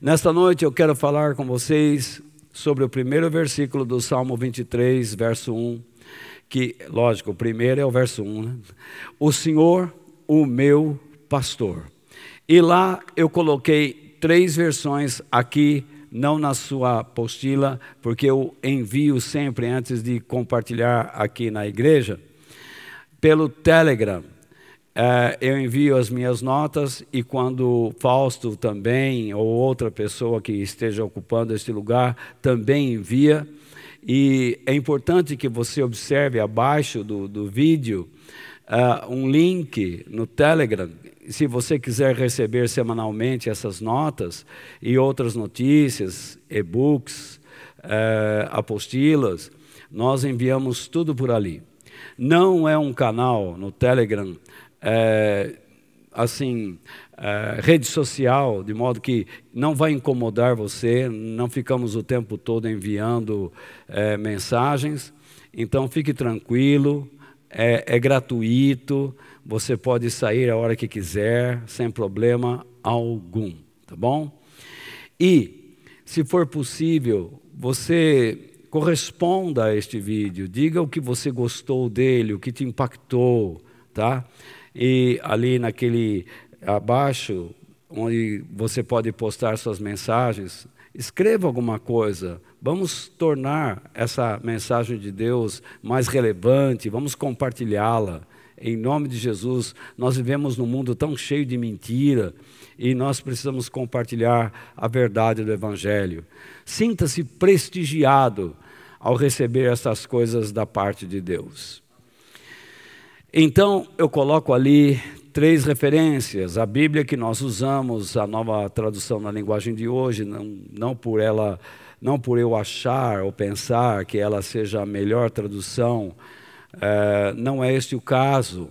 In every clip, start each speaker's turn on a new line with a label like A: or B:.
A: Nesta noite eu quero falar com vocês sobre o primeiro versículo do Salmo 23, verso 1, que, lógico, o primeiro é o verso 1, né? O Senhor, o meu pastor. E lá eu coloquei três versões aqui, não na sua apostila, porque eu envio sempre antes de compartilhar aqui na igreja, pelo Telegram. Uh, eu envio as minhas notas e quando Fausto também, ou outra pessoa que esteja ocupando este lugar, também envia. E é importante que você observe abaixo do, do vídeo uh, um link no Telegram. Se você quiser receber semanalmente essas notas e outras notícias, e-books, uh, apostilas, nós enviamos tudo por ali. Não é um canal no Telegram é, assim, é, rede social, de modo que não vai incomodar você, não ficamos o tempo todo enviando é, mensagens. Então fique tranquilo, é, é gratuito, você pode sair a hora que quiser, sem problema algum, tá bom? E, se for possível, você corresponda a este vídeo, diga o que você gostou dele, o que te impactou, tá? E ali naquele abaixo, onde você pode postar suas mensagens, escreva alguma coisa. Vamos tornar essa mensagem de Deus mais relevante, vamos compartilhá-la. Em nome de Jesus, nós vivemos num mundo tão cheio de mentira e nós precisamos compartilhar a verdade do Evangelho. Sinta-se prestigiado ao receber essas coisas da parte de Deus. Então, eu coloco ali três referências. A Bíblia que nós usamos, a nova tradução na linguagem de hoje, não, não por ela, não por eu achar ou pensar que ela seja a melhor tradução, é, não é este o caso.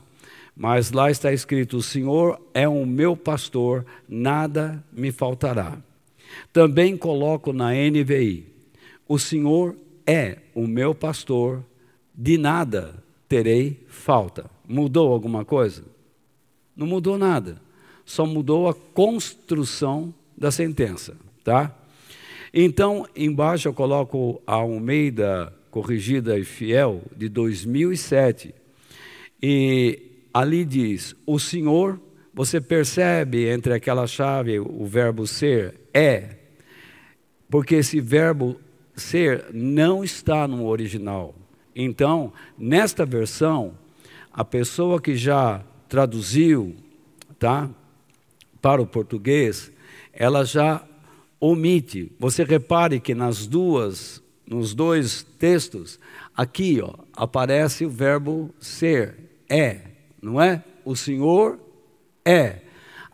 A: Mas lá está escrito: O Senhor é o meu pastor, nada me faltará. Também coloco na NVI: O Senhor é o meu pastor, de nada terei falta. Mudou alguma coisa? Não mudou nada. Só mudou a construção da sentença, tá? Então, embaixo eu coloco a Almeida corrigida e fiel de 2007. E ali diz: "O Senhor, você percebe entre aquela chave o verbo ser é, porque esse verbo ser não está no original. Então, nesta versão, a pessoa que já traduziu, tá, para o português, ela já omite. Você repare que nas duas, nos dois textos, aqui, ó, aparece o verbo ser, é, não é? O Senhor é.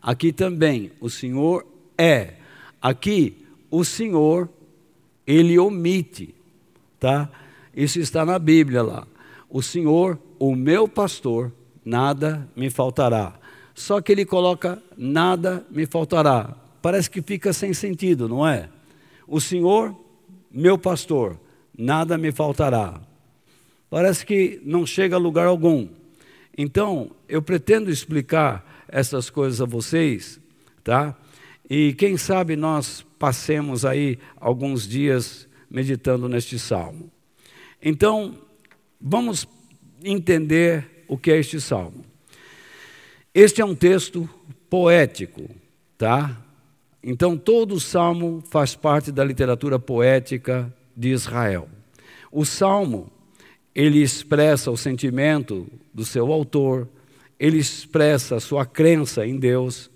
A: Aqui também, o Senhor é. Aqui, o Senhor, ele omite, tá? Isso está na Bíblia lá. O Senhor, o meu pastor, nada me faltará. Só que ele coloca nada me faltará. Parece que fica sem sentido, não é? O Senhor, meu pastor, nada me faltará. Parece que não chega a lugar algum. Então, eu pretendo explicar essas coisas a vocês, tá? E quem sabe nós passemos aí alguns dias meditando neste salmo. Então, vamos entender o que é este salmo. Este é um texto poético, tá? Então, todo o salmo faz parte da literatura poética de Israel. O salmo, ele expressa o sentimento do seu autor, ele expressa a sua crença em Deus.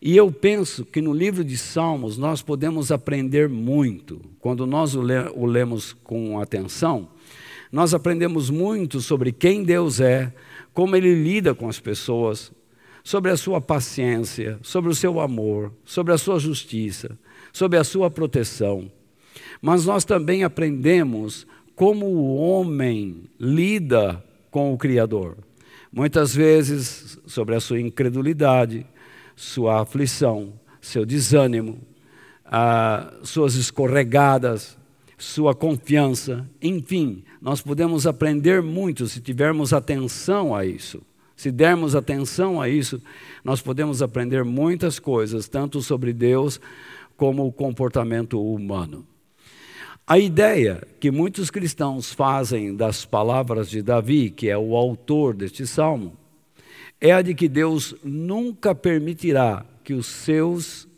A: E eu penso que no livro de Salmos nós podemos aprender muito. Quando nós o, lemos com atenção, nós aprendemos muito sobre quem Deus é, como Ele lida com as pessoas, sobre a sua paciência, sobre o seu amor, sobre a sua justiça, sobre a sua proteção. Mas nós também aprendemos como o homem lida com o Criador. Muitas vezes sobre a sua incredulidade, sua aflição, seu desânimo, ah, suas escorregadas, sua confiança, enfim, nós podemos aprender muito se tivermos atenção a isso. Se dermos atenção a isso, nós podemos aprender muitas coisas, tanto sobre Deus como o comportamento humano. A ideia que muitos cristãos fazem das palavras de Davi, que é o autor deste salmo, é a de que Deus nunca permitirá que os seus,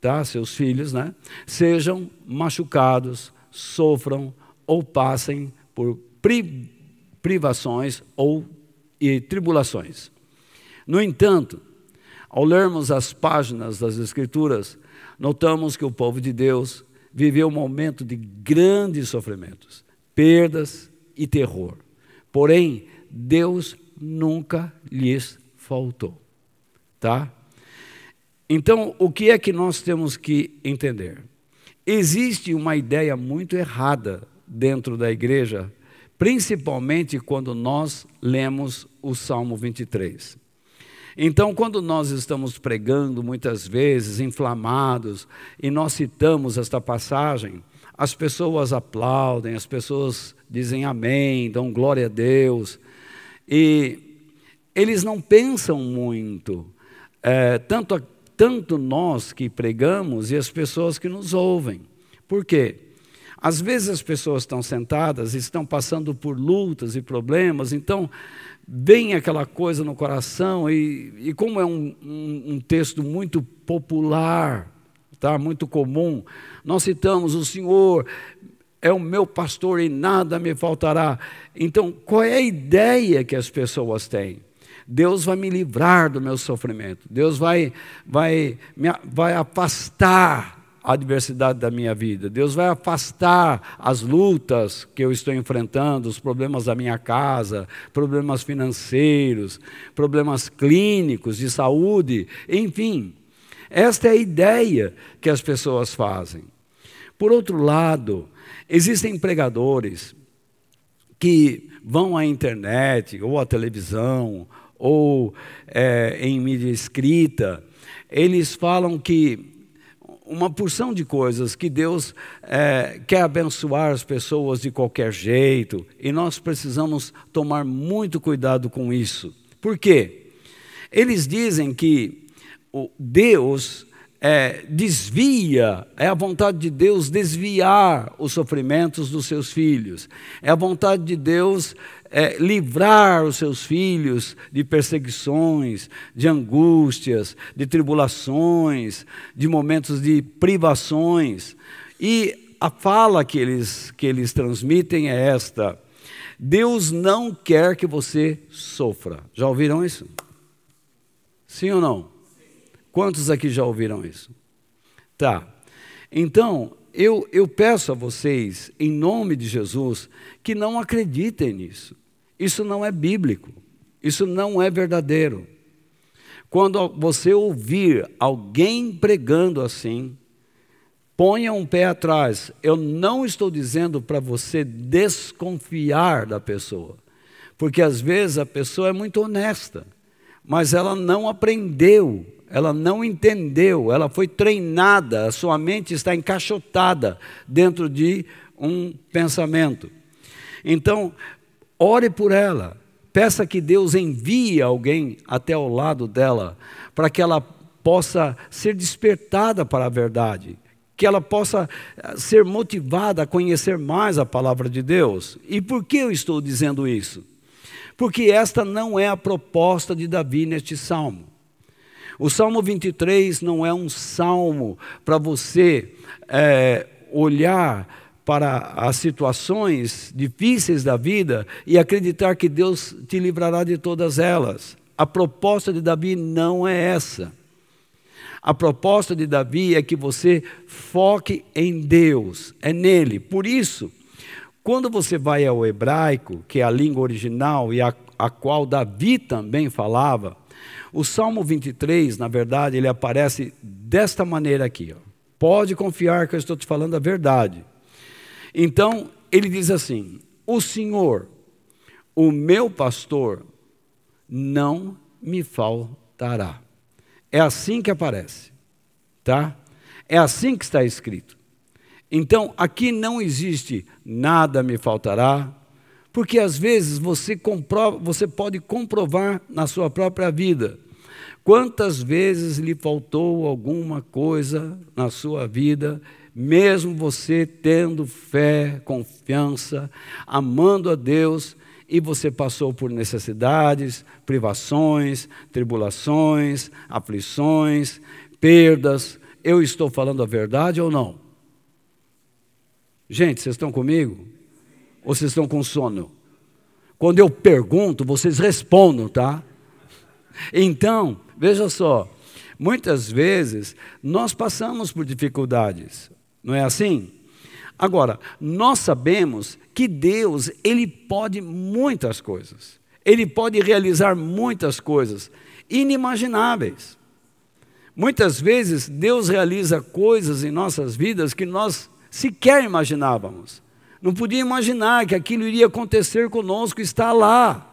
A: tá, seus filhos, né, sejam machucados, sofram ou passem por pri privações ou e tribulações. No entanto, ao lermos as páginas das Escrituras, notamos que o povo de Deus viveu um momento de grandes sofrimentos, perdas e terror. Porém, Deus nunca lhes faltou. Tá? Então, o que é que nós temos que entender? Existe uma ideia muito errada dentro da igreja, principalmente quando nós lemos o Salmo 23. Então, quando nós estamos pregando, muitas vezes inflamados, e nós citamos esta passagem, as pessoas aplaudem, as pessoas dizem amém, dão glória a Deus, e eles não pensam muito, é, tanto, tanto nós que pregamos e as pessoas que nos ouvem. Por quê? Às vezes as pessoas estão sentadas estão passando por lutas e problemas, então vem aquela coisa no coração, e, e como é um, um, um texto muito popular, tá? muito comum, nós citamos: O Senhor é o meu pastor e nada me faltará. Então, qual é a ideia que as pessoas têm? Deus vai me livrar do meu sofrimento, Deus vai, vai, me, vai afastar a adversidade da minha vida. Deus vai afastar as lutas que eu estou enfrentando, os problemas da minha casa, problemas financeiros, problemas clínicos, de saúde, enfim. Esta é a ideia que as pessoas fazem. Por outro lado, existem pregadores que vão à internet, ou à televisão, ou é, em mídia escrita, eles falam que uma porção de coisas que Deus é, quer abençoar as pessoas de qualquer jeito, e nós precisamos tomar muito cuidado com isso. Por quê? Eles dizem que Deus é, desvia, é a vontade de Deus desviar os sofrimentos dos seus filhos, é a vontade de Deus é, livrar os seus filhos de perseguições, de angústias, de tribulações, de momentos de privações. E a fala que eles, que eles transmitem é esta: Deus não quer que você sofra. Já ouviram isso? Sim ou não? Quantos aqui já ouviram isso? Tá. Então, eu, eu peço a vocês, em nome de Jesus, que não acreditem nisso. Isso não é bíblico. Isso não é verdadeiro. Quando você ouvir alguém pregando assim, ponha um pé atrás. Eu não estou dizendo para você desconfiar da pessoa, porque às vezes a pessoa é muito honesta, mas ela não aprendeu ela não entendeu, ela foi treinada, a sua mente está encaixotada dentro de um pensamento. Então, ore por ela, peça que Deus envie alguém até ao lado dela, para que ela possa ser despertada para a verdade, que ela possa eh, ser motivada a conhecer mais a palavra de Deus. E por que eu estou dizendo isso? Porque esta não é a proposta de Davi neste salmo. O Salmo 23 não é um salmo para você é, olhar para as situações difíceis da vida e acreditar que Deus te livrará de todas elas. A proposta de Davi não é essa. A proposta de Davi é que você foque em Deus, é nele. Por isso, quando você vai ao hebraico, que é a língua original e a, a qual Davi também falava, o Salmo 23, na verdade, ele aparece desta maneira aqui. Ó. Pode confiar que eu estou te falando a verdade. Então, ele diz assim: O Senhor, o meu pastor, não me faltará. É assim que aparece, tá? É assim que está escrito. Então, aqui não existe nada me faltará, porque às vezes você, comprova, você pode comprovar na sua própria vida Quantas vezes lhe faltou alguma coisa na sua vida, mesmo você tendo fé, confiança, amando a Deus, e você passou por necessidades, privações, tribulações, aflições, perdas. Eu estou falando a verdade ou não? Gente, vocês estão comigo? Ou vocês estão com sono? Quando eu pergunto, vocês respondam, tá? Então, veja só, muitas vezes nós passamos por dificuldades, não é assim? Agora, nós sabemos que Deus, ele pode muitas coisas. Ele pode realizar muitas coisas inimagináveis. Muitas vezes Deus realiza coisas em nossas vidas que nós sequer imaginávamos. Não podia imaginar que aquilo iria acontecer conosco, está lá.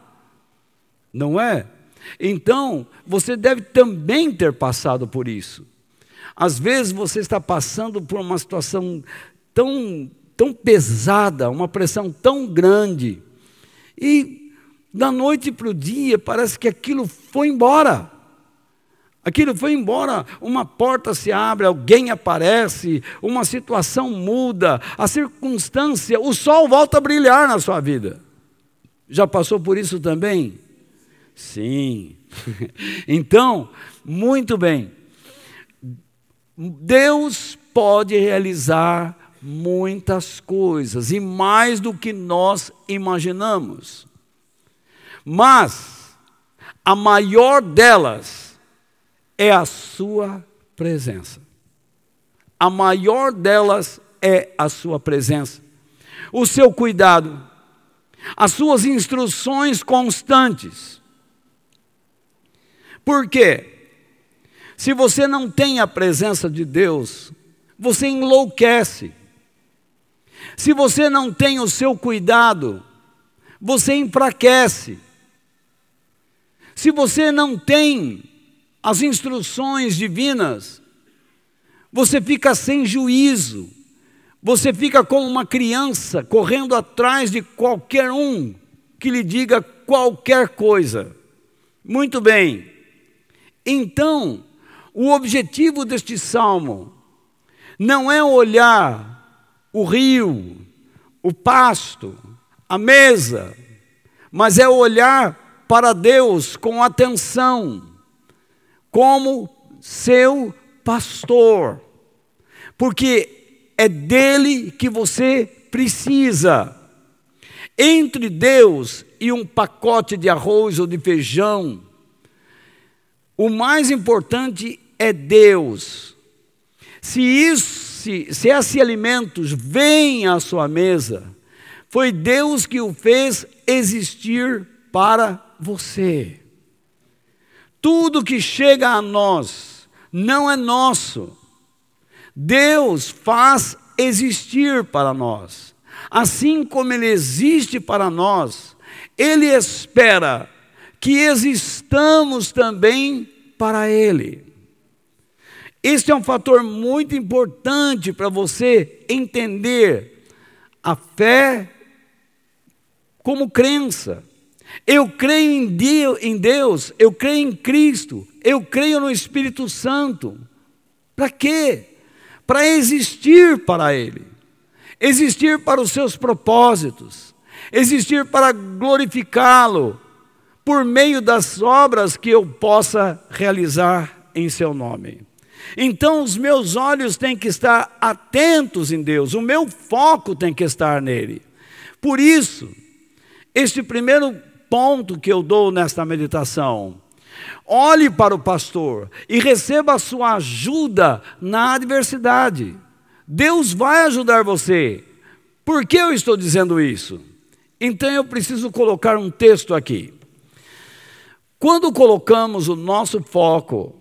A: Não é? Então, você deve também ter passado por isso. Às vezes você está passando por uma situação tão, tão pesada, uma pressão tão grande, e da noite para o dia parece que aquilo foi embora. Aquilo foi embora, uma porta se abre, alguém aparece, uma situação muda, a circunstância, o sol volta a brilhar na sua vida. Já passou por isso também? Sim. então, muito bem. Deus pode realizar muitas coisas e mais do que nós imaginamos. Mas a maior delas é a sua presença. A maior delas é a sua presença. O seu cuidado, as suas instruções constantes. Por quê? Se você não tem a presença de Deus, você enlouquece. Se você não tem o seu cuidado, você enfraquece. Se você não tem as instruções divinas, você fica sem juízo, você fica como uma criança correndo atrás de qualquer um que lhe diga qualquer coisa. Muito bem, então, o objetivo deste salmo não é olhar o rio, o pasto, a mesa, mas é olhar para Deus com atenção como seu pastor, porque é dele que você precisa. Entre Deus e um pacote de arroz ou de feijão, o mais importante é Deus. Se, isso, se, se esses alimentos vêm à sua mesa, foi Deus que o fez existir para você. Tudo que chega a nós não é nosso. Deus faz existir para nós. Assim como Ele existe para nós, Ele espera que existamos também para Ele. Este é um fator muito importante para você entender a fé como crença. Eu creio em Deus, eu creio em Cristo, eu creio no Espírito Santo. Para quê? Para existir para Ele, existir para os seus propósitos, existir para glorificá-lo por meio das obras que eu possa realizar em Seu nome. Então, os meus olhos têm que estar atentos em Deus, o meu foco tem que estar nele. Por isso, este primeiro ponto que eu dou nesta meditação. Olhe para o pastor e receba a sua ajuda na adversidade. Deus vai ajudar você. Por que eu estou dizendo isso? Então eu preciso colocar um texto aqui. Quando colocamos o nosso foco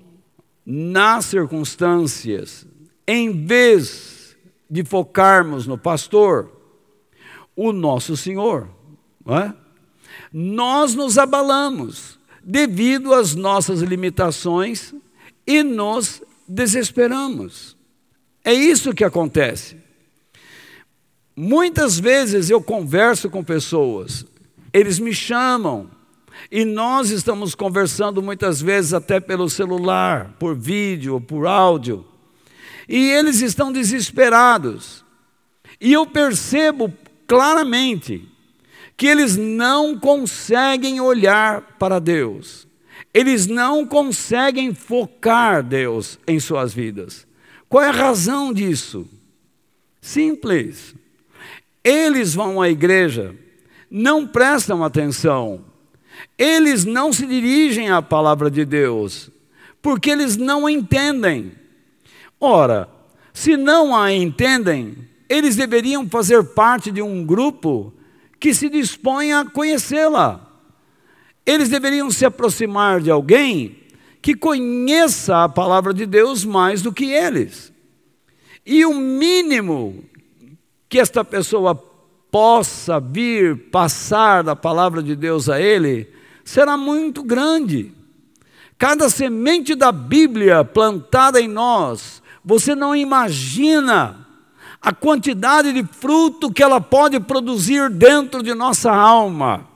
A: nas circunstâncias, em vez de focarmos no pastor, o nosso Senhor, não é? Nós nos abalamos devido às nossas limitações e nos desesperamos. É isso que acontece. Muitas vezes eu converso com pessoas, eles me chamam E nós estamos conversando muitas vezes até pelo celular, por vídeo, por áudio. E eles estão desesperados. E eu percebo claramente que eles não conseguem olhar para Deus. Eles não conseguem focar Deus em suas vidas. Qual é a razão disso? Simples. Eles vão à igreja, não prestam atenção, eles não se dirigem à palavra de Deus, porque eles não entendem. Ora, se não a entendem, eles deveriam fazer parte de um grupo que se dispõe a conhecê-la. Eles deveriam se aproximar de alguém que conheça a palavra de Deus mais do que eles. E o mínimo que esta pessoa possa vir passar da palavra de Deus a ele será muito grande. Cada semente da Bíblia plantada em nós, você não imagina a quantidade de fruto que ela pode produzir dentro de nossa alma.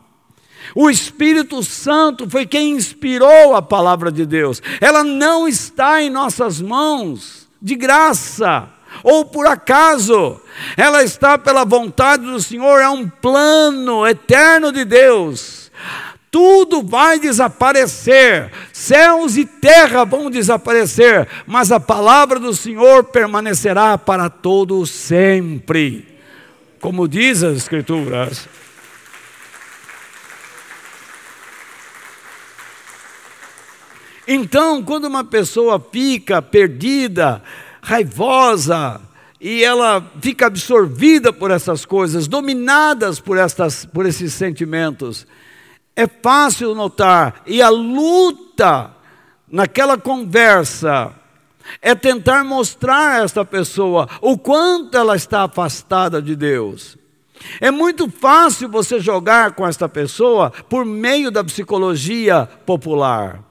A: O Espírito Santo foi quem inspirou a palavra de Deus. Ela não está em nossas mãos de graça ou por acaso. Ela está pela vontade do Senhor, é um plano eterno de Deus. Tudo vai desaparecer, céus e terra vão desaparecer, mas a palavra do Senhor permanecerá para todo sempre. Como diz as Escrituras. Então, quando uma pessoa fica perdida, raivosa, e ela fica absorvida por essas coisas, dominadas por, estas, por esses sentimentos, é fácil notar, e a luta naquela conversa é tentar mostrar a esta pessoa o quanto ela está afastada de Deus. É muito fácil você jogar com esta pessoa por meio da psicologia popular.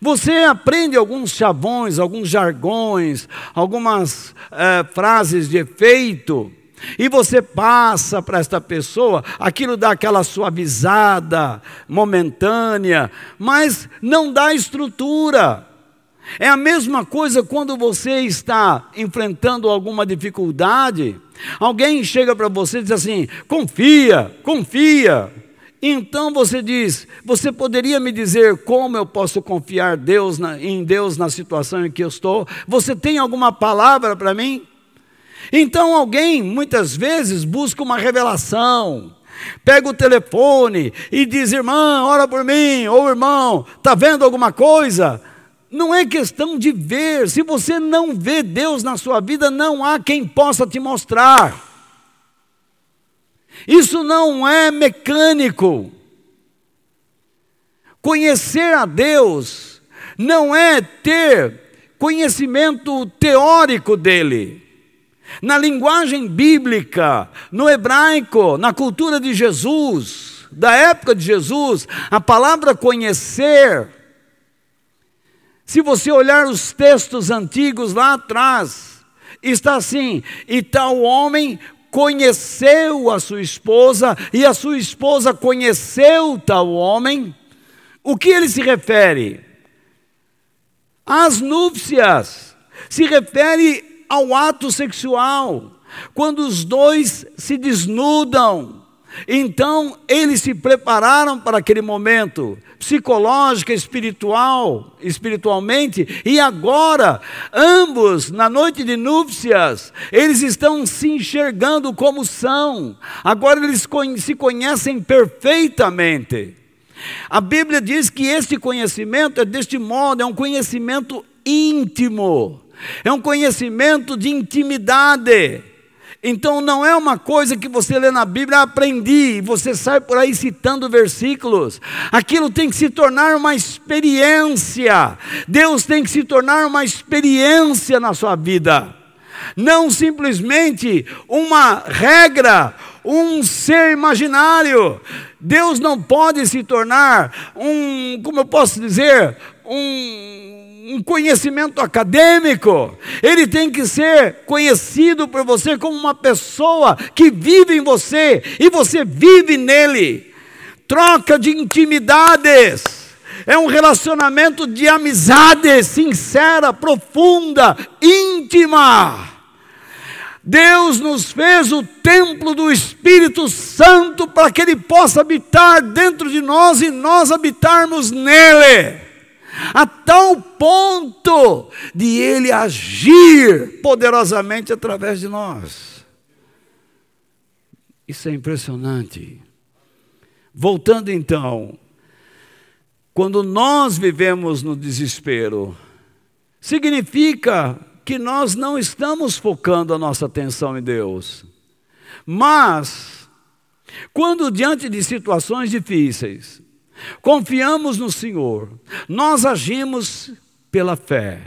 A: Você aprende alguns chavões, alguns jargões, algumas é, frases de efeito, e você passa para esta pessoa, aquilo dá aquela suavizada momentânea, mas não dá estrutura. É a mesma coisa quando você está enfrentando alguma dificuldade. Alguém chega para você e diz assim: confia, confia. Então você diz: Você poderia me dizer como eu posso confiar Deus na, em Deus na situação em que eu estou? Você tem alguma palavra para mim? Então alguém muitas vezes busca uma revelação, pega o telefone e diz: Irmã, ora por mim, ou irmão, está vendo alguma coisa? Não é questão de ver, se você não vê Deus na sua vida, não há quem possa te mostrar. Isso não é mecânico. Conhecer a Deus não é ter conhecimento teórico dele. Na linguagem bíblica, no hebraico, na cultura de Jesus, da época de Jesus, a palavra conhecer, se você olhar os textos antigos lá atrás, está assim: e tal homem conheceu a sua esposa e a sua esposa conheceu tal homem. O que ele se refere? As núpcias. Se refere ao ato sexual, quando os dois se desnudam então, eles se prepararam para aquele momento, psicológica, espiritual, espiritualmente, e agora, ambos, na noite de núpcias, eles estão se enxergando como são, agora eles se conhecem perfeitamente. A Bíblia diz que este conhecimento é deste modo, é um conhecimento íntimo, é um conhecimento de intimidade. Então não é uma coisa que você lê na Bíblia, ah, aprendi, e você sai por aí citando versículos. Aquilo tem que se tornar uma experiência. Deus tem que se tornar uma experiência na sua vida. Não simplesmente uma regra, um ser imaginário. Deus não pode se tornar um, como eu posso dizer, um um conhecimento acadêmico, ele tem que ser conhecido por você como uma pessoa que vive em você e você vive nele. troca de intimidades. É um relacionamento de amizade sincera, profunda, íntima. Deus nos fez o templo do Espírito Santo para que Ele possa habitar dentro de nós e nós habitarmos nele, a tal ponto de Ele agir poderosamente através de nós. Isso é impressionante. Voltando então, quando nós vivemos no desespero, significa que nós não estamos focando a nossa atenção em Deus. Mas, quando diante de situações difíceis, confiamos no Senhor, nós agimos pela fé,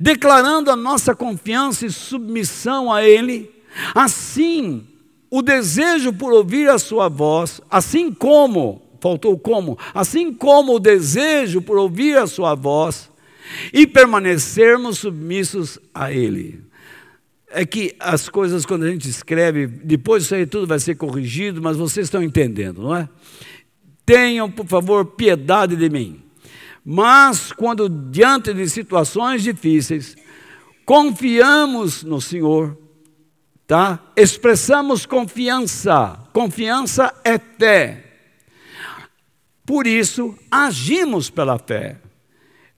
A: declarando a nossa confiança e submissão a Ele, assim, o desejo por ouvir a Sua voz, assim como, faltou como, assim como o desejo por ouvir a Sua voz, e permanecermos submissos a Ele. É que as coisas, quando a gente escreve, depois isso aí tudo vai ser corrigido, mas vocês estão entendendo, não é? Tenham, por favor, piedade de mim. Mas, quando diante de situações difíceis, confiamos no Senhor, tá? Expressamos confiança. Confiança é fé. Por isso, agimos pela fé.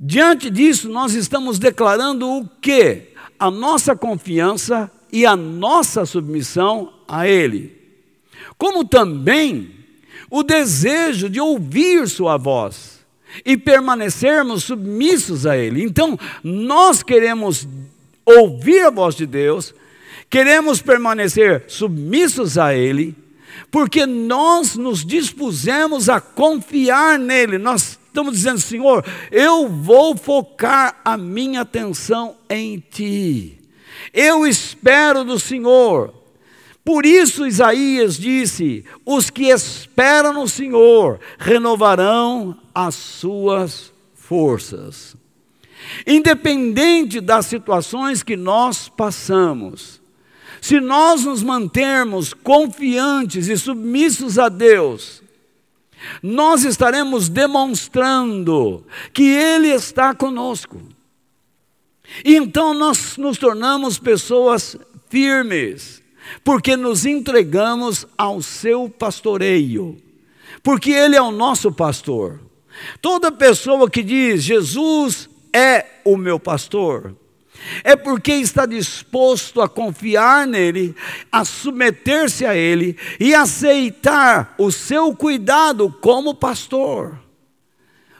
A: Diante disso, nós estamos declarando o que? A nossa confiança e a nossa submissão a Ele. Como também o desejo de ouvir Sua voz e permanecermos submissos a Ele. Então, nós queremos ouvir a voz de Deus, queremos permanecer submissos a Ele, porque nós nos dispusemos a confiar nele, nós estamos dizendo, Senhor, eu vou focar a minha atenção em Ti. Eu espero do Senhor. Por isso Isaías disse: os que esperam no Senhor renovarão as suas forças. Independente das situações que nós passamos, se nós nos mantermos confiantes e submissos a Deus, nós estaremos demonstrando que Ele está conosco. E então nós nos tornamos pessoas firmes, porque nos entregamos ao seu pastoreio, porque Ele é o nosso pastor. Toda pessoa que diz Jesus é o meu pastor, é porque está disposto a confiar nele, a submeter-se a ele e aceitar o seu cuidado como pastor.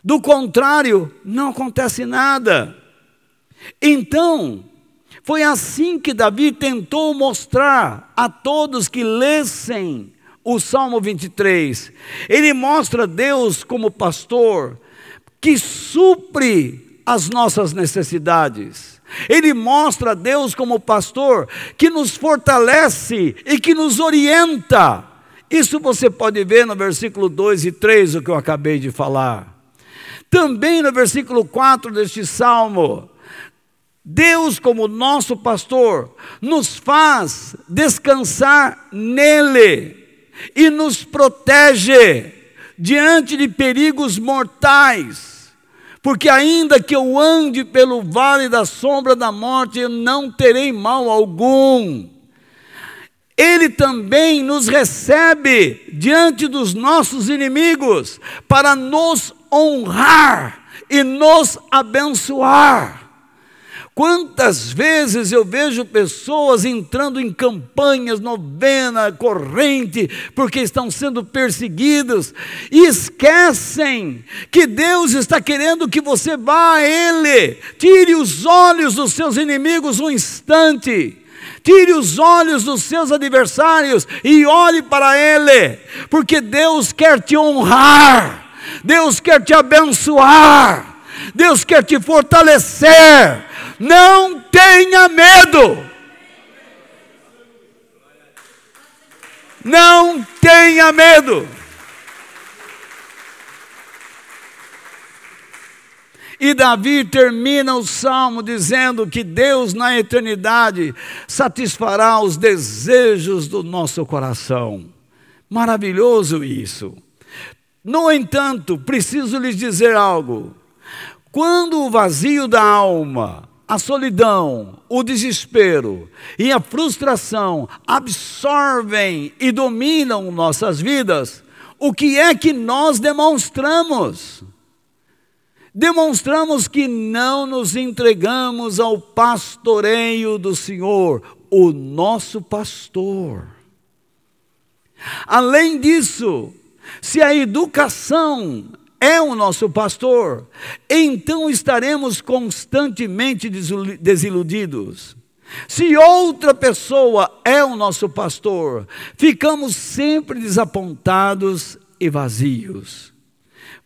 A: Do contrário, não acontece nada. Então, foi assim que Davi tentou mostrar a todos que lessem o Salmo 23. Ele mostra Deus como pastor que supre as nossas necessidades ele mostra Deus como pastor que nos fortalece e que nos orienta. Isso você pode ver no versículo 2 e 3, o que eu acabei de falar. Também no versículo 4 deste salmo, Deus, como nosso pastor, nos faz descansar nele e nos protege diante de perigos mortais porque ainda que eu ande pelo vale da sombra da morte, eu não terei mal algum. Ele também nos recebe diante dos nossos inimigos para nos honrar e nos abençoar. Quantas vezes eu vejo pessoas entrando em campanhas, novena, corrente, porque estão sendo perseguidas e esquecem que Deus está querendo que você vá a Ele, tire os olhos dos seus inimigos um instante. Tire os olhos dos seus adversários e olhe para Ele, porque Deus quer te honrar, Deus quer te abençoar, Deus quer te fortalecer, não tenha medo. Não tenha medo. E Davi termina o salmo dizendo que Deus na eternidade satisfará os desejos do nosso coração. Maravilhoso isso. No entanto, preciso lhes dizer algo. Quando o vazio da alma, a solidão, o desespero e a frustração absorvem e dominam nossas vidas, o que é que nós demonstramos? Demonstramos que não nos entregamos ao pastoreio do Senhor, o nosso pastor. Além disso, se a educação é o nosso pastor, então estaremos constantemente desiludidos. Se outra pessoa é o nosso pastor, ficamos sempre desapontados e vazios.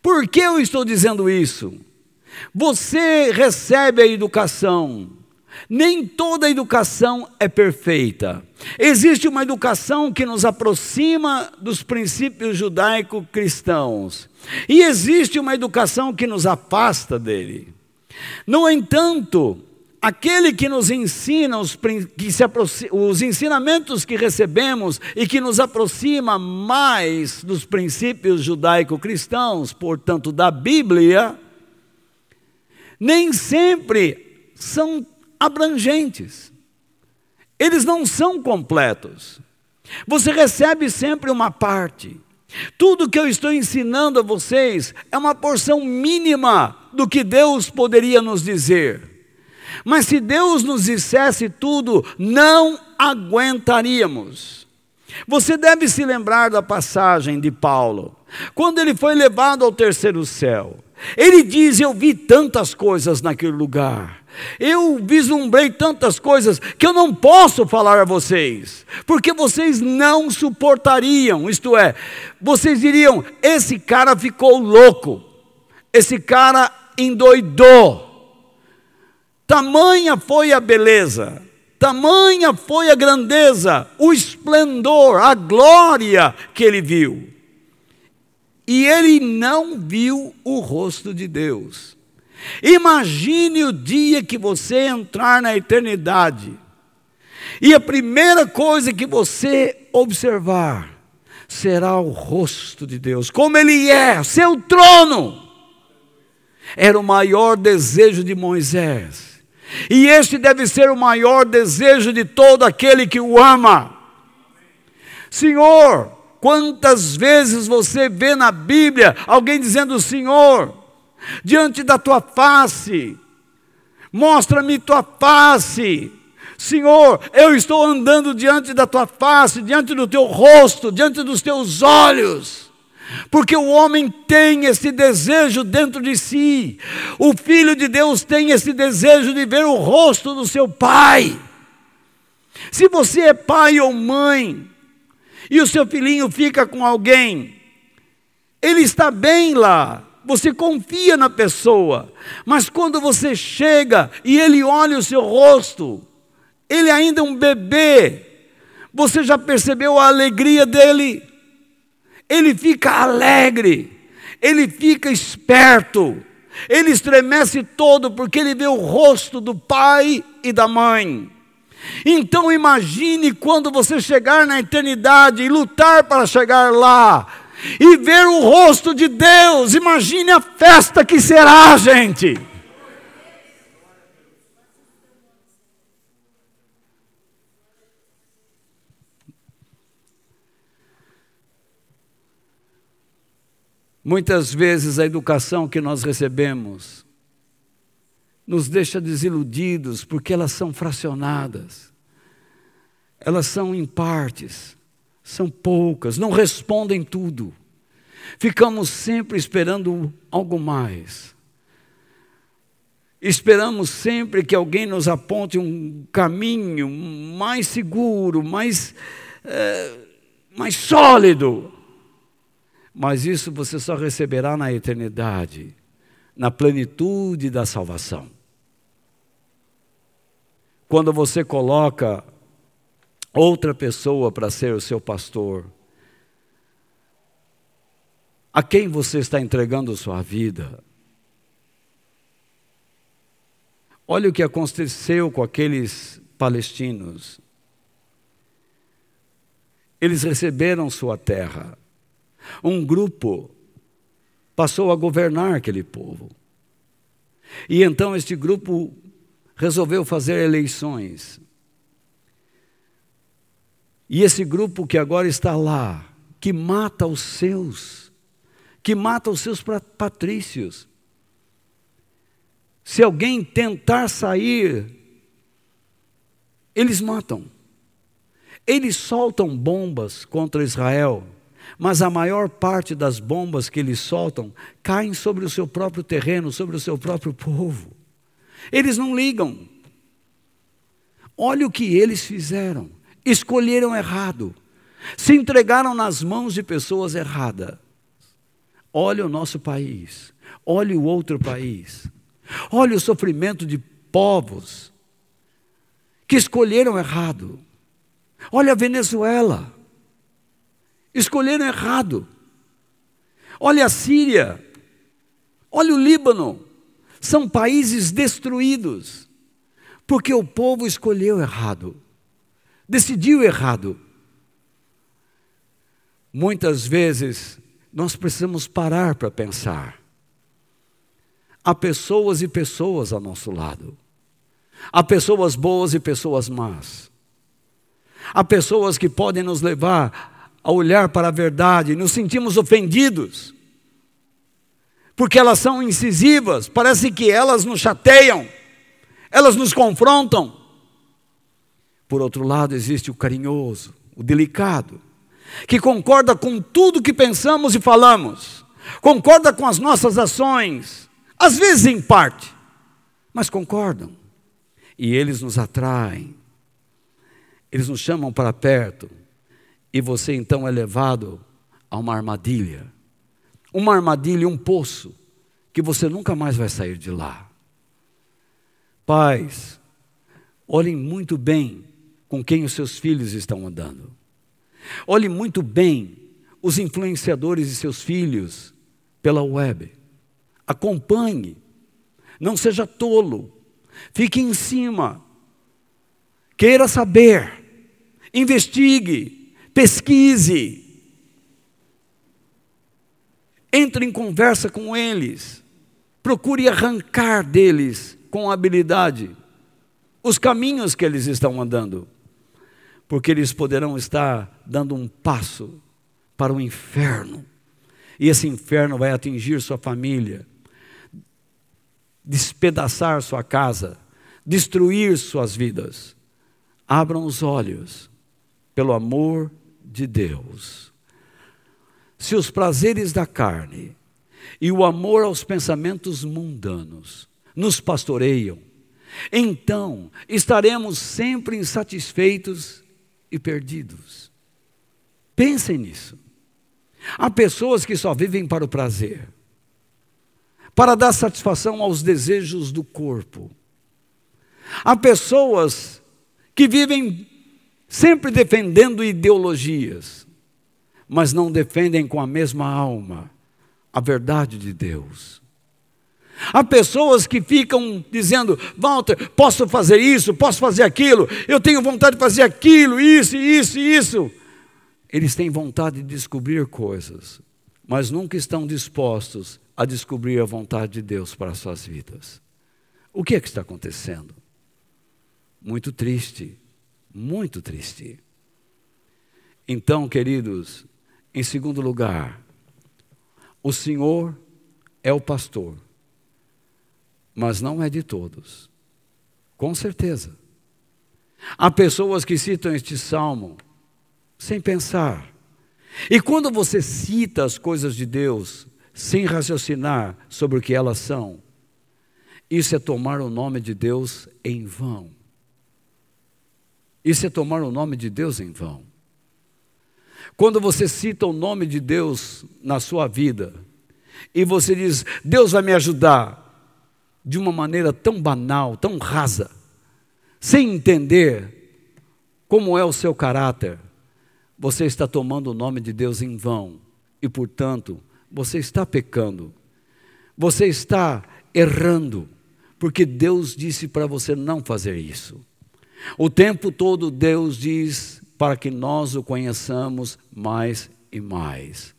A: Por que eu estou dizendo isso? Você recebe a educação, nem toda educação é perfeita. Existe uma educação que nos aproxima dos princípios judaico-cristãos, e existe uma educação que nos afasta dele. No entanto, aquele que nos ensina os, que se os ensinamentos que recebemos e que nos aproxima mais dos princípios judaico-cristãos, portanto, da Bíblia, nem sempre são abrangentes. Eles não são completos. Você recebe sempre uma parte. Tudo que eu estou ensinando a vocês é uma porção mínima do que Deus poderia nos dizer. Mas se Deus nos dissesse tudo, não aguentaríamos. Você deve se lembrar da passagem de Paulo, quando ele foi levado ao terceiro céu. Ele diz: Eu vi tantas coisas naquele lugar. Eu vislumbrei tantas coisas que eu não posso falar a vocês, porque vocês não suportariam. Isto é, vocês diriam: esse cara ficou louco, esse cara endoidou. Tamanha foi a beleza, tamanha foi a grandeza, o esplendor, a glória que ele viu. E ele não viu o rosto de Deus. Imagine o dia que você entrar na eternidade e a primeira coisa que você observar será o rosto de Deus, como Ele é, seu trono. Era o maior desejo de Moisés, e este deve ser o maior desejo de todo aquele que o ama. Senhor, quantas vezes você vê na Bíblia alguém dizendo: Senhor, diante da tua face. Mostra-me tua face. Senhor, eu estou andando diante da tua face, diante do teu rosto, diante dos teus olhos. Porque o homem tem esse desejo dentro de si. O filho de Deus tem esse desejo de ver o rosto do seu pai. Se você é pai ou mãe e o seu filhinho fica com alguém, ele está bem lá, você confia na pessoa, mas quando você chega e ele olha o seu rosto, ele ainda é um bebê, você já percebeu a alegria dele? Ele fica alegre, ele fica esperto, ele estremece todo porque ele vê o rosto do pai e da mãe. Então imagine quando você chegar na eternidade e lutar para chegar lá, e ver o rosto de Deus. Imagine a festa que será, gente. Muitas vezes a educação que nós recebemos nos deixa desiludidos porque elas são fracionadas, elas são em partes são poucas, não respondem tudo. Ficamos sempre esperando algo mais. Esperamos sempre que alguém nos aponte um caminho mais seguro, mais, é, mais sólido. Mas isso você só receberá na eternidade, na plenitude da salvação. Quando você coloca outra pessoa para ser o seu pastor. A quem você está entregando sua vida? Olha o que aconteceu com aqueles palestinos. Eles receberam sua terra. Um grupo passou a governar aquele povo. E então este grupo resolveu fazer eleições. E esse grupo que agora está lá, que mata os seus, que mata os seus patrícios. Se alguém tentar sair, eles matam. Eles soltam bombas contra Israel, mas a maior parte das bombas que eles soltam caem sobre o seu próprio terreno, sobre o seu próprio povo. Eles não ligam. Olha o que eles fizeram. Escolheram errado. Se entregaram nas mãos de pessoas erradas. Olha o nosso país. Olha o outro país. Olha o sofrimento de povos que escolheram errado. Olha a Venezuela. Escolheram errado. Olha a Síria. Olha o Líbano. São países destruídos, porque o povo escolheu errado, decidiu errado. Muitas vezes nós precisamos parar para pensar. Há pessoas e pessoas ao nosso lado. Há pessoas boas e pessoas más. Há pessoas que podem nos levar a olhar para a verdade, nos sentimos ofendidos porque elas são incisivas, parece que elas nos chateiam, elas nos confrontam. Por outro lado, existe o carinhoso, o delicado, que concorda com tudo que pensamos e falamos, concorda com as nossas ações, às vezes em parte, mas concordam. E eles nos atraem, eles nos chamam para perto, e você então é levado a uma armadilha uma armadilha, um poço, que você nunca mais vai sair de lá. Pais, olhem muito bem com quem os seus filhos estão andando. Olhe muito bem os influenciadores de seus filhos pela web. Acompanhe. Não seja tolo. Fique em cima. Queira saber. Investigue. Pesquise. Entre em conversa com eles. Procure arrancar deles com habilidade os caminhos que eles estão andando, porque eles poderão estar dando um passo para o inferno, e esse inferno vai atingir sua família, despedaçar sua casa, destruir suas vidas. Abram os olhos, pelo amor de Deus se os prazeres da carne e o amor aos pensamentos mundanos nos pastoreiam, então estaremos sempre insatisfeitos e perdidos. Pensem nisso. Há pessoas que só vivem para o prazer, para dar satisfação aos desejos do corpo. Há pessoas que vivem sempre defendendo ideologias mas não defendem com a mesma alma a verdade de Deus. Há pessoas que ficam dizendo: Walter, posso fazer isso, posso fazer aquilo, eu tenho vontade de fazer aquilo, isso, isso, isso. Eles têm vontade de descobrir coisas, mas nunca estão dispostos a descobrir a vontade de Deus para as suas vidas. O que é que está acontecendo? Muito triste, muito triste. Então, queridos, em segundo lugar, o Senhor é o pastor, mas não é de todos. Com certeza. Há pessoas que citam este salmo sem pensar. E quando você cita as coisas de Deus sem raciocinar sobre o que elas são, isso é tomar o nome de Deus em vão. Isso é tomar o nome de Deus em vão. Quando você cita o nome de Deus na sua vida, e você diz, Deus vai me ajudar, de uma maneira tão banal, tão rasa, sem entender como é o seu caráter, você está tomando o nome de Deus em vão e, portanto, você está pecando, você está errando, porque Deus disse para você não fazer isso. O tempo todo Deus diz para que nós o conheçamos mais e mais.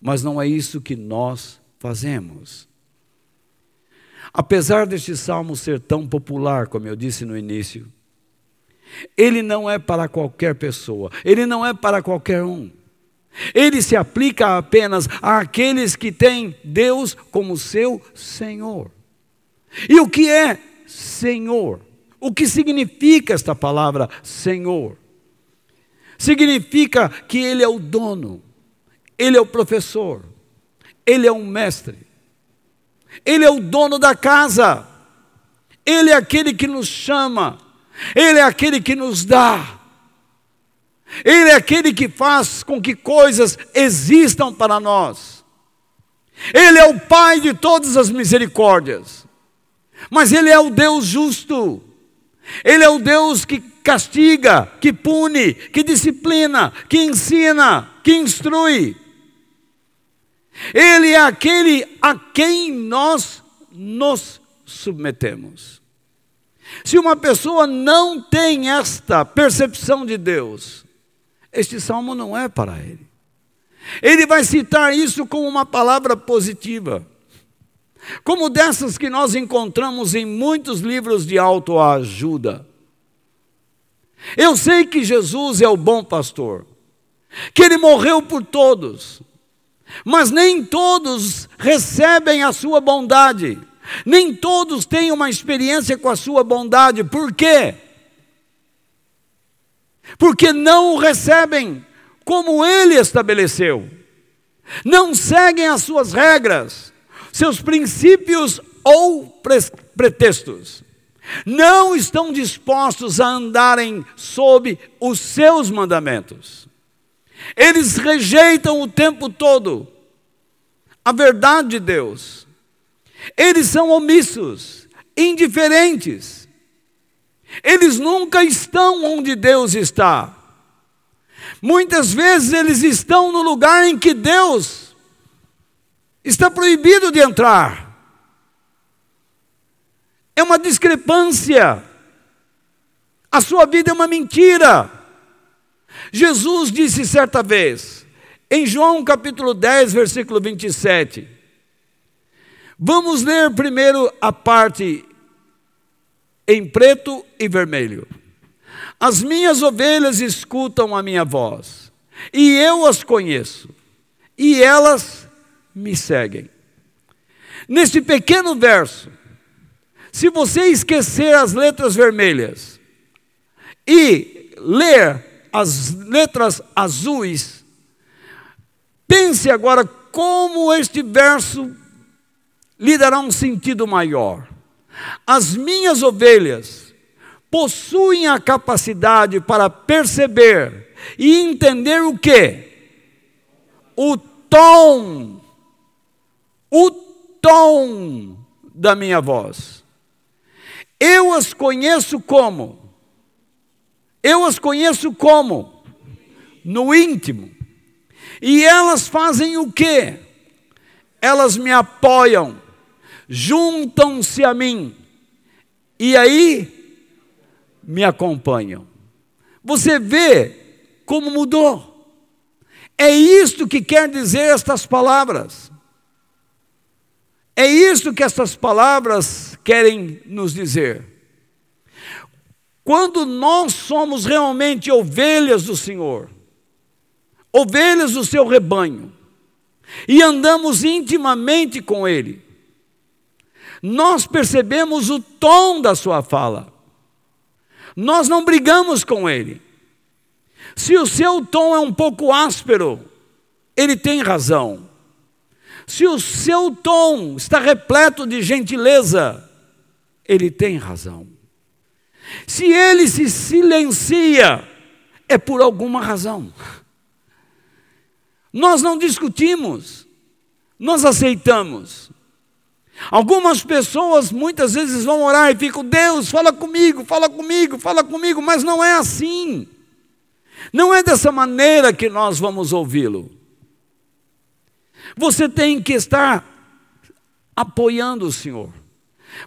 A: Mas não é isso que nós fazemos. Apesar deste salmo ser tão popular, como eu disse no início, ele não é para qualquer pessoa, ele não é para qualquer um. Ele se aplica apenas àqueles que têm Deus como seu Senhor. E o que é Senhor? O que significa esta palavra Senhor? Significa que Ele é o dono, Ele é o professor, Ele é o mestre, Ele é o dono da casa, Ele é aquele que nos chama, Ele é aquele que nos dá. Ele é aquele que faz com que coisas existam para nós. Ele é o Pai de todas as misericórdias. Mas Ele é o Deus justo. Ele é o Deus que castiga, que pune, que disciplina, que ensina, que instrui. Ele é aquele a quem nós nos submetemos. Se uma pessoa não tem esta percepção de Deus, este salmo não é para ele. Ele vai citar isso como uma palavra positiva, como dessas que nós encontramos em muitos livros de autoajuda. Eu sei que Jesus é o bom pastor, que ele morreu por todos, mas nem todos recebem a sua bondade, nem todos têm uma experiência com a sua bondade, por quê? porque não o recebem como ele estabeleceu, não seguem as suas regras, seus princípios ou pretextos, não estão dispostos a andarem sob os seus mandamentos. Eles rejeitam o tempo todo a verdade de Deus. Eles são omissos, indiferentes eles nunca estão onde Deus está. Muitas vezes eles estão no lugar em que Deus está proibido de entrar. É uma discrepância. A sua vida é uma mentira. Jesus disse certa vez, em João capítulo 10, versículo 27. Vamos ler primeiro a parte em preto e vermelho. As minhas ovelhas escutam a minha voz, e eu as conheço, e elas me seguem. Neste pequeno verso, se você esquecer as letras vermelhas e ler as letras azuis, pense agora como este verso lhe dará um sentido maior. As minhas ovelhas possuem a capacidade para perceber e entender o que? O tom, o tom da minha voz. Eu as conheço como? Eu as conheço como? No íntimo. E elas fazem o que? Elas me apoiam, juntam-se a mim e aí me acompanham. Você vê como mudou. É isto que quer dizer estas palavras. É isto que estas palavras querem nos dizer. Quando nós somos realmente ovelhas do Senhor, ovelhas do seu rebanho, e andamos intimamente com Ele, nós percebemos o tom da sua fala. Nós não brigamos com ele. Se o seu tom é um pouco áspero, ele tem razão. Se o seu tom está repleto de gentileza, ele tem razão. Se ele se silencia, é por alguma razão. Nós não discutimos, nós aceitamos. Algumas pessoas muitas vezes vão orar e ficam, Deus, fala comigo, fala comigo, fala comigo, mas não é assim. Não é dessa maneira que nós vamos ouvi-lo. Você tem que estar apoiando o Senhor.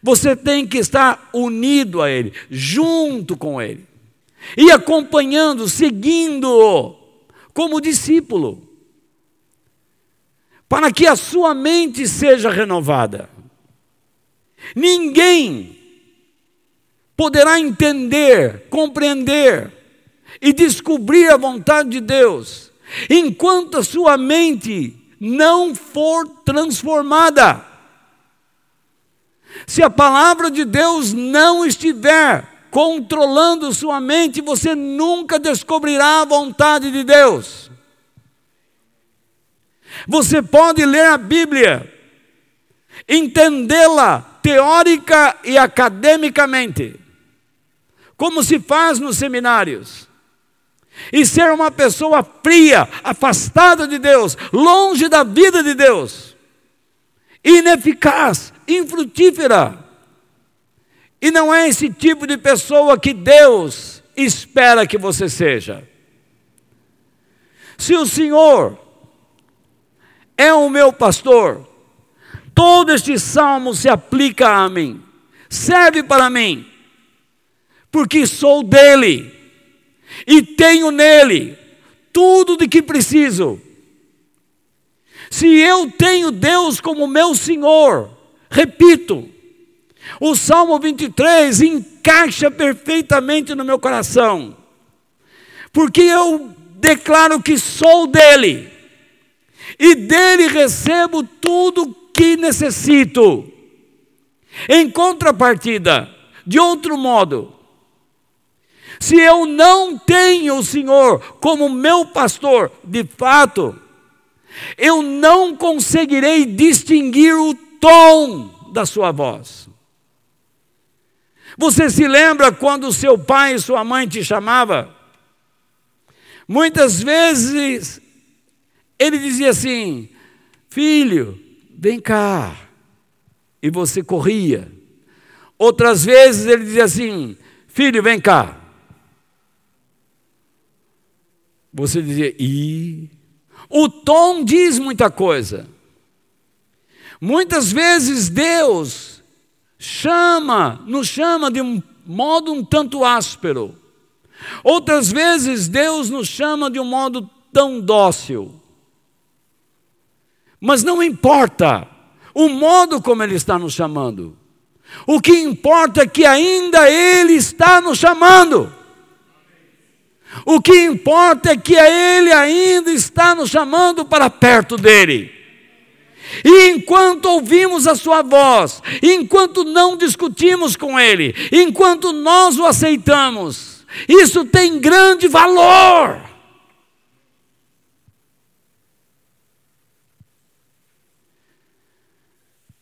A: Você tem que estar unido a Ele, junto com Ele, e acompanhando, seguindo-o como discípulo. para que a sua mente seja renovada. Ninguém poderá entender, compreender e descobrir a vontade de Deus enquanto a sua mente não for transformada. Se a palavra de Deus não estiver controlando sua mente, você nunca descobrirá a vontade de Deus. Você pode ler a Bíblia, entendê-la teórica e academicamente, como se faz nos seminários, e ser uma pessoa fria, afastada de Deus, longe da vida de Deus, ineficaz, infrutífera. E não é esse tipo de pessoa que Deus espera que você seja. Se o Senhor é o meu pastor, todo este salmo se aplica a mim, serve para mim, porque sou dele e tenho nele tudo de que preciso. Se eu tenho Deus como meu Senhor, repito, o Salmo 23 encaixa perfeitamente no meu coração, porque eu declaro que sou dele, e dele recebo tudo que necessito. Em contrapartida, de outro modo, se eu não tenho o Senhor como meu pastor, de fato, eu não conseguirei distinguir o tom da sua voz. Você se lembra quando seu pai e sua mãe te chamava? Muitas vezes ele dizia assim: Filho, vem cá. E você corria. Outras vezes ele dizia assim: Filho, vem cá. Você dizia, e o tom diz muita coisa. Muitas vezes Deus chama, nos chama de um modo um tanto áspero. Outras vezes Deus nos chama de um modo tão dócil. Mas não importa o modo como Ele está nos chamando. O que importa é que ainda Ele está nos chamando. O que importa é que Ele ainda está nos chamando para perto dEle. E enquanto ouvimos a Sua voz, enquanto não discutimos com Ele, enquanto nós o aceitamos, isso tem grande valor.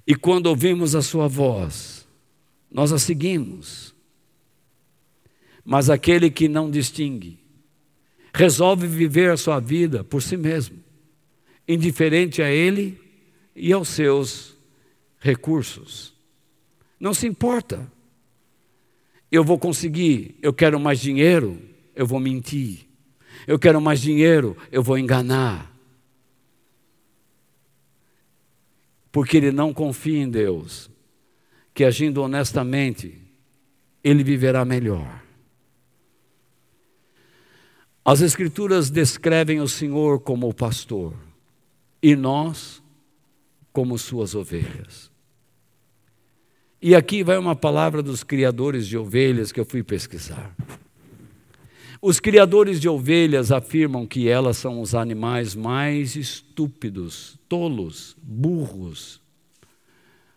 A: E quando ouvimos a Sua voz, nós a seguimos. Mas aquele que não distingue, resolve viver a sua vida por si mesmo, indiferente a ele e aos seus recursos. Não se importa. Eu vou conseguir, eu quero mais dinheiro, eu vou mentir. Eu quero mais dinheiro, eu vou enganar. Porque ele não confia em Deus, que agindo honestamente, ele viverá melhor. As Escrituras descrevem o Senhor como o pastor e nós como suas ovelhas. E aqui vai uma palavra dos criadores de ovelhas que eu fui pesquisar. Os criadores de ovelhas afirmam que elas são os animais mais estúpidos, tolos, burros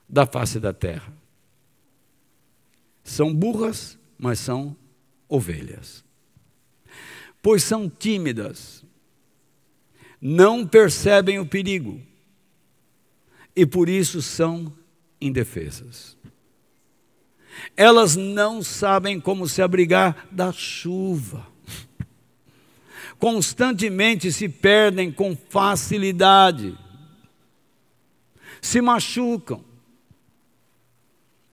A: da face da terra. São burras, mas são ovelhas pois são tímidas, não percebem o perigo e por isso são indefesas. Elas não sabem como se abrigar da chuva. Constantemente se perdem com facilidade, se machucam.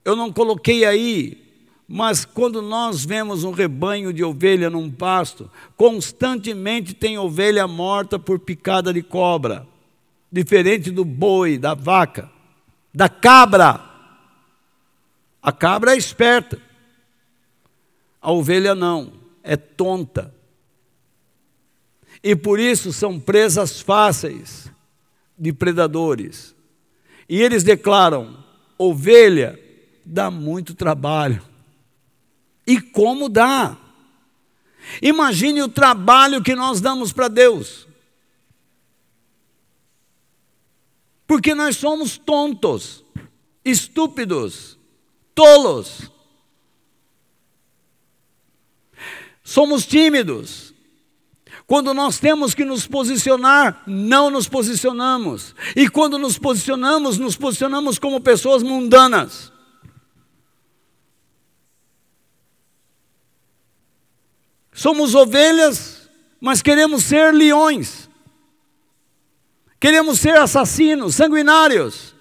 A: Eu não coloquei aí mas quando nós vemos um rebanho de ovelha num pasto, constantemente tem ovelha morta por picada de cobra, diferente do boi, da vaca, da cabra. A cabra é esperta, a ovelha não, é tonta. E por isso são presas fáceis de predadores. E eles declaram: ovelha dá muito trabalho. E como dá? Imagine o trabalho que nós damos para Deus. Porque nós somos tontos, estúpidos, tolos. Somos tímidos. Quando nós temos que nos posicionar, não nos posicionamos. E quando nos posicionamos, nos posicionamos como pessoas mundanas. Somos ovelhas, mas queremos ser leões. Queremos ser assassinos, sanguinários.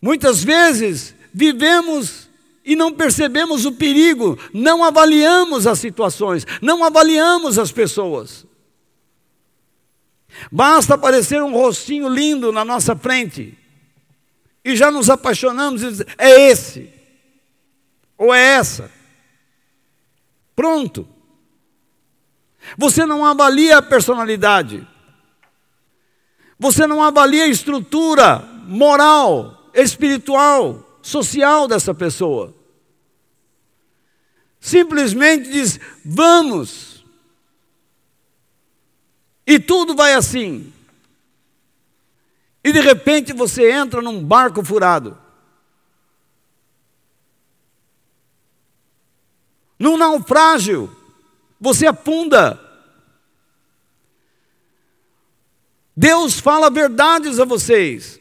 A: Muitas vezes vivemos e não percebemos o perigo, não avaliamos as situações, não avaliamos as pessoas. Basta aparecer um rostinho lindo na nossa frente e já nos apaixonamos e dizemos, é esse ou é essa. Pronto. Você não avalia a personalidade. Você não avalia a estrutura moral, espiritual, social dessa pessoa. Simplesmente diz: vamos. E tudo vai assim. E de repente você entra num barco furado. Num naufrágio, você afunda. Deus fala verdades a vocês.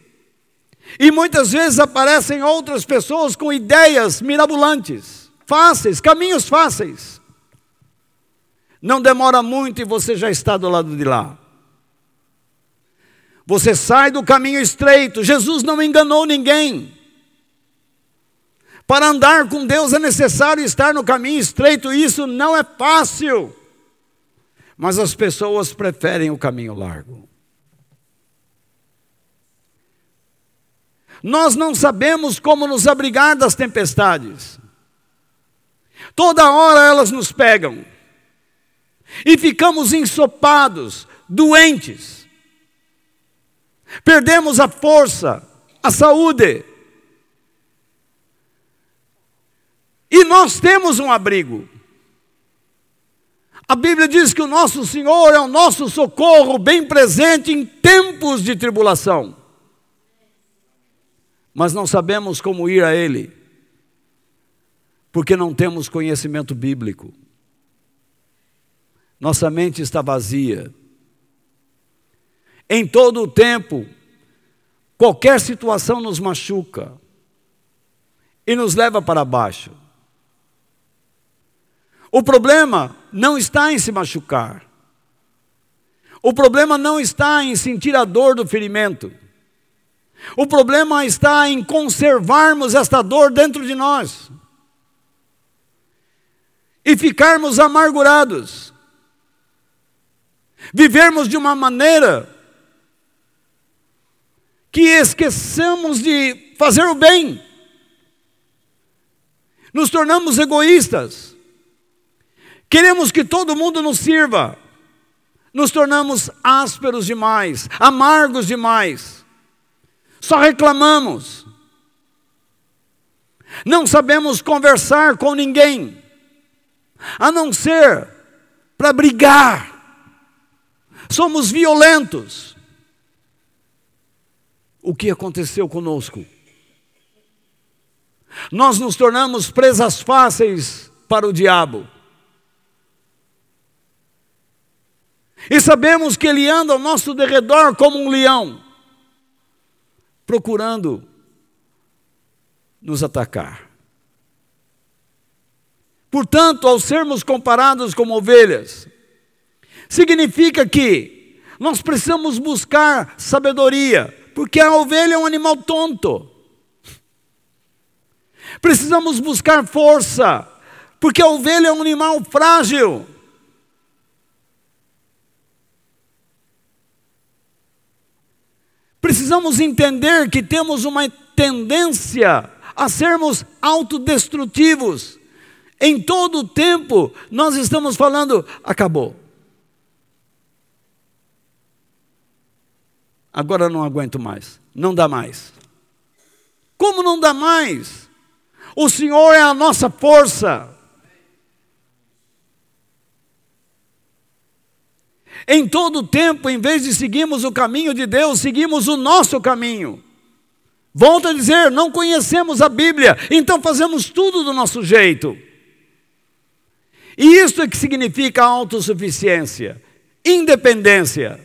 A: E muitas vezes aparecem outras pessoas com ideias mirabolantes, fáceis, caminhos fáceis. Não demora muito e você já está do lado de lá. Você sai do caminho estreito. Jesus não enganou ninguém. Para andar com Deus é necessário estar no caminho estreito, isso não é fácil. Mas as pessoas preferem o caminho largo. Nós não sabemos como nos abrigar das tempestades. Toda hora elas nos pegam. E ficamos ensopados, doentes. Perdemos a força, a saúde. E nós temos um abrigo. A Bíblia diz que o nosso Senhor é o nosso socorro bem presente em tempos de tribulação. Mas não sabemos como ir a Ele, porque não temos conhecimento bíblico. Nossa mente está vazia. Em todo o tempo, qualquer situação nos machuca e nos leva para baixo. O problema não está em se machucar. O problema não está em sentir a dor do ferimento. O problema está em conservarmos esta dor dentro de nós e ficarmos amargurados, vivermos de uma maneira que esqueçamos de fazer o bem, nos tornamos egoístas. Queremos que todo mundo nos sirva. Nos tornamos ásperos demais, amargos demais. Só reclamamos. Não sabemos conversar com ninguém, a não ser para brigar. Somos violentos. O que aconteceu conosco? Nós nos tornamos presas fáceis para o diabo. E sabemos que ele anda ao nosso derredor como um leão, procurando nos atacar. Portanto, ao sermos comparados como ovelhas, significa que nós precisamos buscar sabedoria, porque a ovelha é um animal tonto. Precisamos buscar força, porque a ovelha é um animal frágil. Precisamos entender que temos uma tendência a sermos autodestrutivos. Em todo o tempo, nós estamos falando, acabou. Agora não aguento mais. Não dá mais. Como não dá mais? O Senhor é a nossa força. Em todo tempo, em vez de seguirmos o caminho de Deus, seguimos o nosso caminho. Volto a dizer, não conhecemos a Bíblia, então fazemos tudo do nosso jeito. E isso é que significa autossuficiência, independência,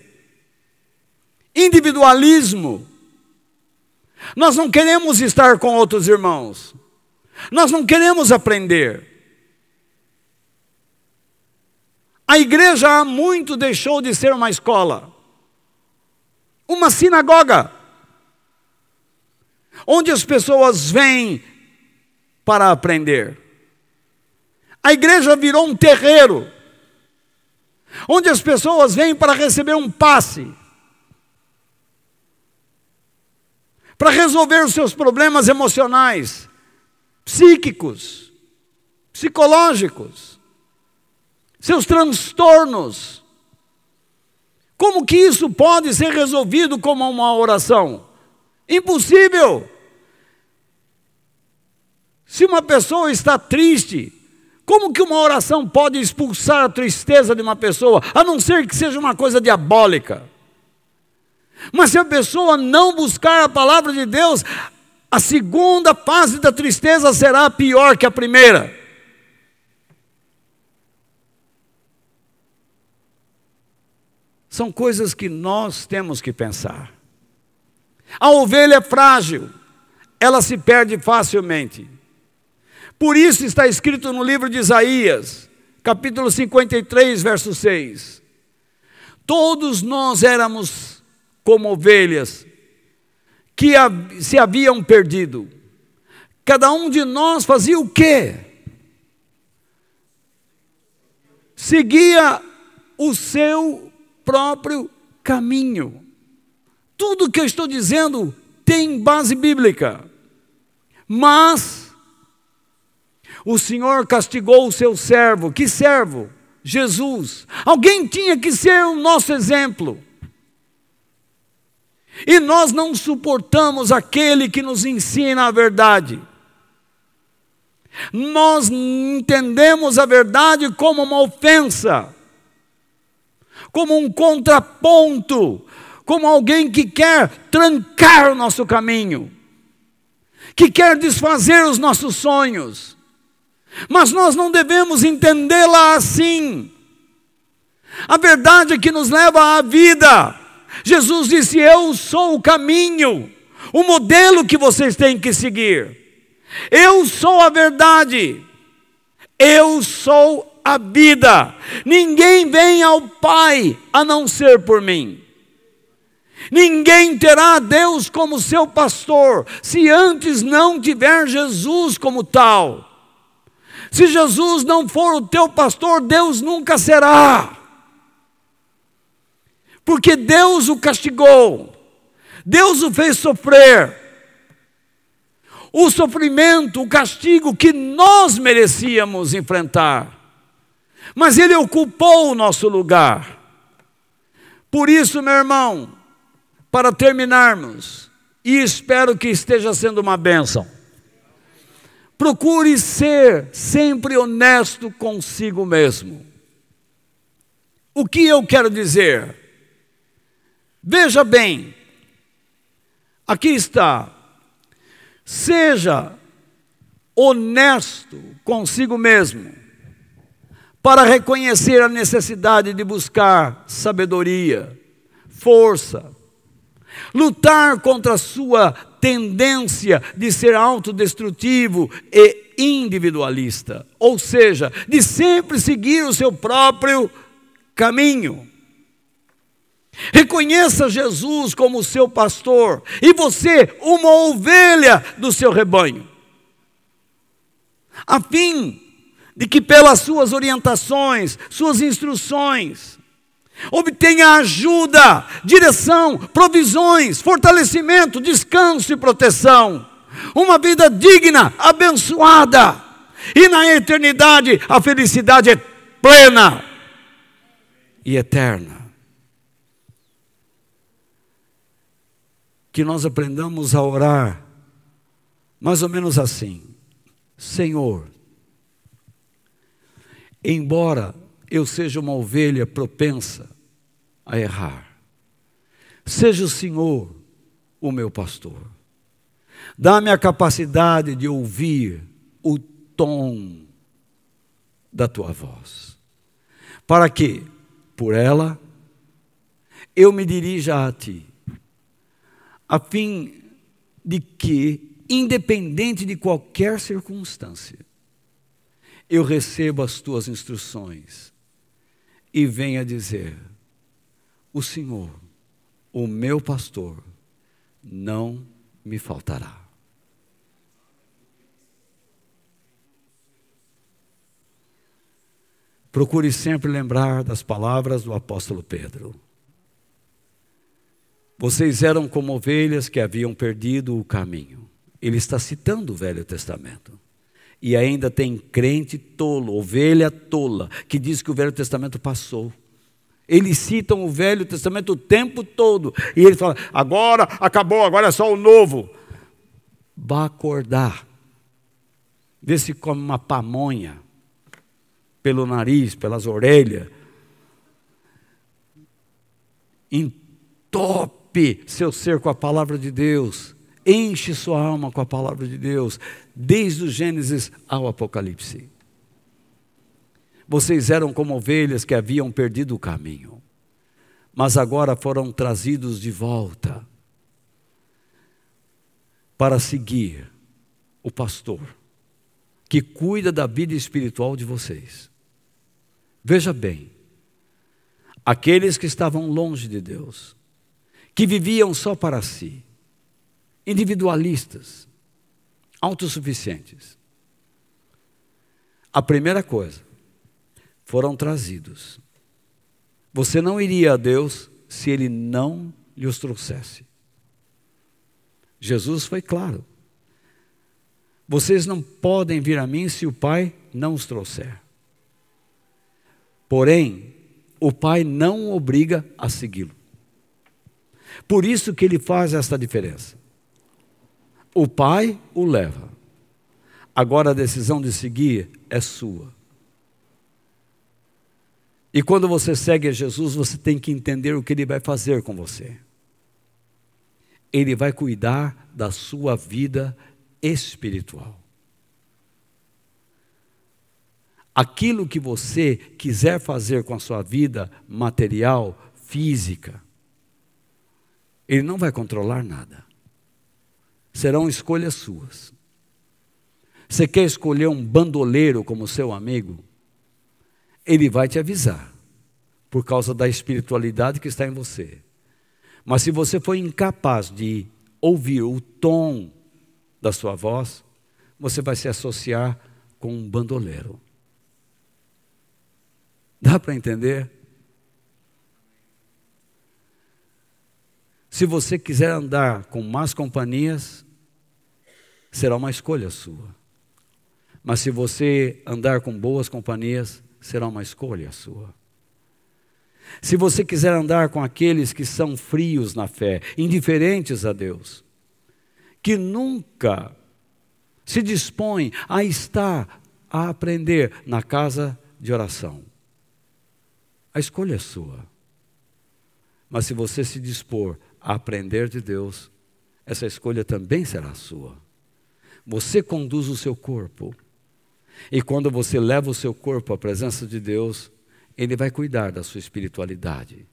A: individualismo. Nós não queremos estar com outros irmãos, nós não queremos aprender. A igreja há muito deixou de ser uma escola, uma sinagoga, onde as pessoas vêm para aprender. A igreja virou um terreiro, onde as pessoas vêm para receber um passe, para resolver os seus problemas emocionais, psíquicos, psicológicos seus transtornos. Como que isso pode ser resolvido como uma oração? Impossível. Se uma pessoa está triste, como que uma oração pode expulsar a tristeza de uma pessoa, a não ser que seja uma coisa diabólica? Mas se a pessoa não buscar a palavra de Deus, a segunda fase da tristeza será pior que a primeira. São coisas que nós temos que pensar. A ovelha é frágil, ela se perde facilmente. Por isso está escrito no livro de Isaías, capítulo 53, verso 6. Todos nós éramos como ovelhas que se haviam perdido. Cada um de nós fazia o quê? Seguia o seu próprio caminho. Tudo que eu estou dizendo tem base bíblica. Mas o Senhor castigou o seu servo. Que servo? Jesus. Alguém tinha que ser o nosso exemplo. E nós não suportamos aquele que nos ensina a verdade. Nós entendemos a verdade como uma ofensa como um contraponto, como alguém que quer trancar o nosso caminho, que quer desfazer os nossos sonhos. Mas nós não devemos entendê-la assim. A verdade que nos leva à vida. Jesus disse: Eu sou o caminho, o modelo que vocês têm que seguir. Eu sou a verdade. Eu sou a vida. Ninguém vem ao Pai a não ser por mim. Ninguém terá Deus como seu pastor se antes não tiver Jesus como tal. Se Jesus não for o teu pastor, Deus nunca será. Porque Deus o castigou, Deus o fez sofrer. O sofrimento, o castigo que nós merecíamos enfrentar. Mas Ele ocupou o nosso lugar. Por isso, meu irmão, para terminarmos, e espero que esteja sendo uma bênção, procure ser sempre honesto consigo mesmo. O que eu quero dizer? Veja bem, aqui está, seja honesto consigo mesmo para reconhecer a necessidade de buscar sabedoria, força, lutar contra a sua tendência de ser autodestrutivo e individualista, ou seja, de sempre seguir o seu próprio caminho. Reconheça Jesus como seu pastor e você, uma ovelha do seu rebanho, a fim de que pelas suas orientações, suas instruções, obtenha ajuda, direção, provisões, fortalecimento, descanso e proteção. Uma vida digna, abençoada. E na eternidade a felicidade é plena e eterna. que nós aprendamos a orar, mais ou menos assim: Senhor, embora eu seja uma ovelha propensa a errar, seja o Senhor o meu pastor. Dá-me a capacidade de ouvir o tom da tua voz, para que, por ela, eu me dirija a ti, a fim de que, independente de qualquer circunstância, eu receba as tuas instruções e venha dizer: O Senhor, o meu pastor, não me faltará. Procure sempre lembrar das palavras do apóstolo Pedro. Vocês eram como ovelhas que haviam perdido o caminho. Ele está citando o Velho Testamento. E ainda tem crente tolo, ovelha tola, que diz que o Velho Testamento passou. Eles citam o Velho Testamento o tempo todo. E eles falam: agora acabou, agora é só o novo. Vá acordar. Vê se come uma pamonha pelo nariz, pelas orelhas. Entope seu ser com a palavra de Deus. Enche sua alma com a palavra de Deus, desde o Gênesis ao Apocalipse. Vocês eram como ovelhas que haviam perdido o caminho, mas agora foram trazidos de volta para seguir o pastor que cuida da vida espiritual de vocês. Veja bem, aqueles que estavam longe de Deus, que viviam só para si, individualistas, autossuficientes. A primeira coisa, foram trazidos. Você não iria a Deus se Ele não lhe os trouxesse. Jesus foi claro. Vocês não podem vir a mim se o Pai não os trouxer. Porém, o pai não obriga a segui-lo. Por isso que ele faz esta diferença. O pai o leva. Agora a decisão de seguir é sua. E quando você segue a Jesus, você tem que entender o que ele vai fazer com você. Ele vai cuidar da sua vida espiritual. aquilo que você quiser fazer com a sua vida material, física, ele não vai controlar nada. Serão escolhas suas. Você quer escolher um bandoleiro como seu amigo? Ele vai te avisar, por causa da espiritualidade que está em você. Mas se você for incapaz de ouvir o tom da sua voz, você vai se associar com um bandoleiro. Dá para entender? Se você quiser andar com más companhias, será uma escolha sua. Mas se você andar com boas companhias, será uma escolha sua. Se você quiser andar com aqueles que são frios na fé, indiferentes a Deus, que nunca se dispõem a estar a aprender na casa de oração, a escolha é sua. Mas se você se dispor aprender de Deus, essa escolha também será sua. Você conduz o seu corpo. E quando você leva o seu corpo à presença de Deus, Ele vai cuidar da sua espiritualidade.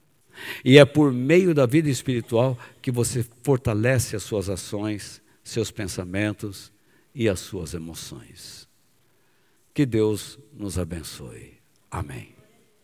A: E é por meio da vida espiritual que você fortalece as suas ações, seus pensamentos e as suas emoções. Que Deus nos abençoe. Amém.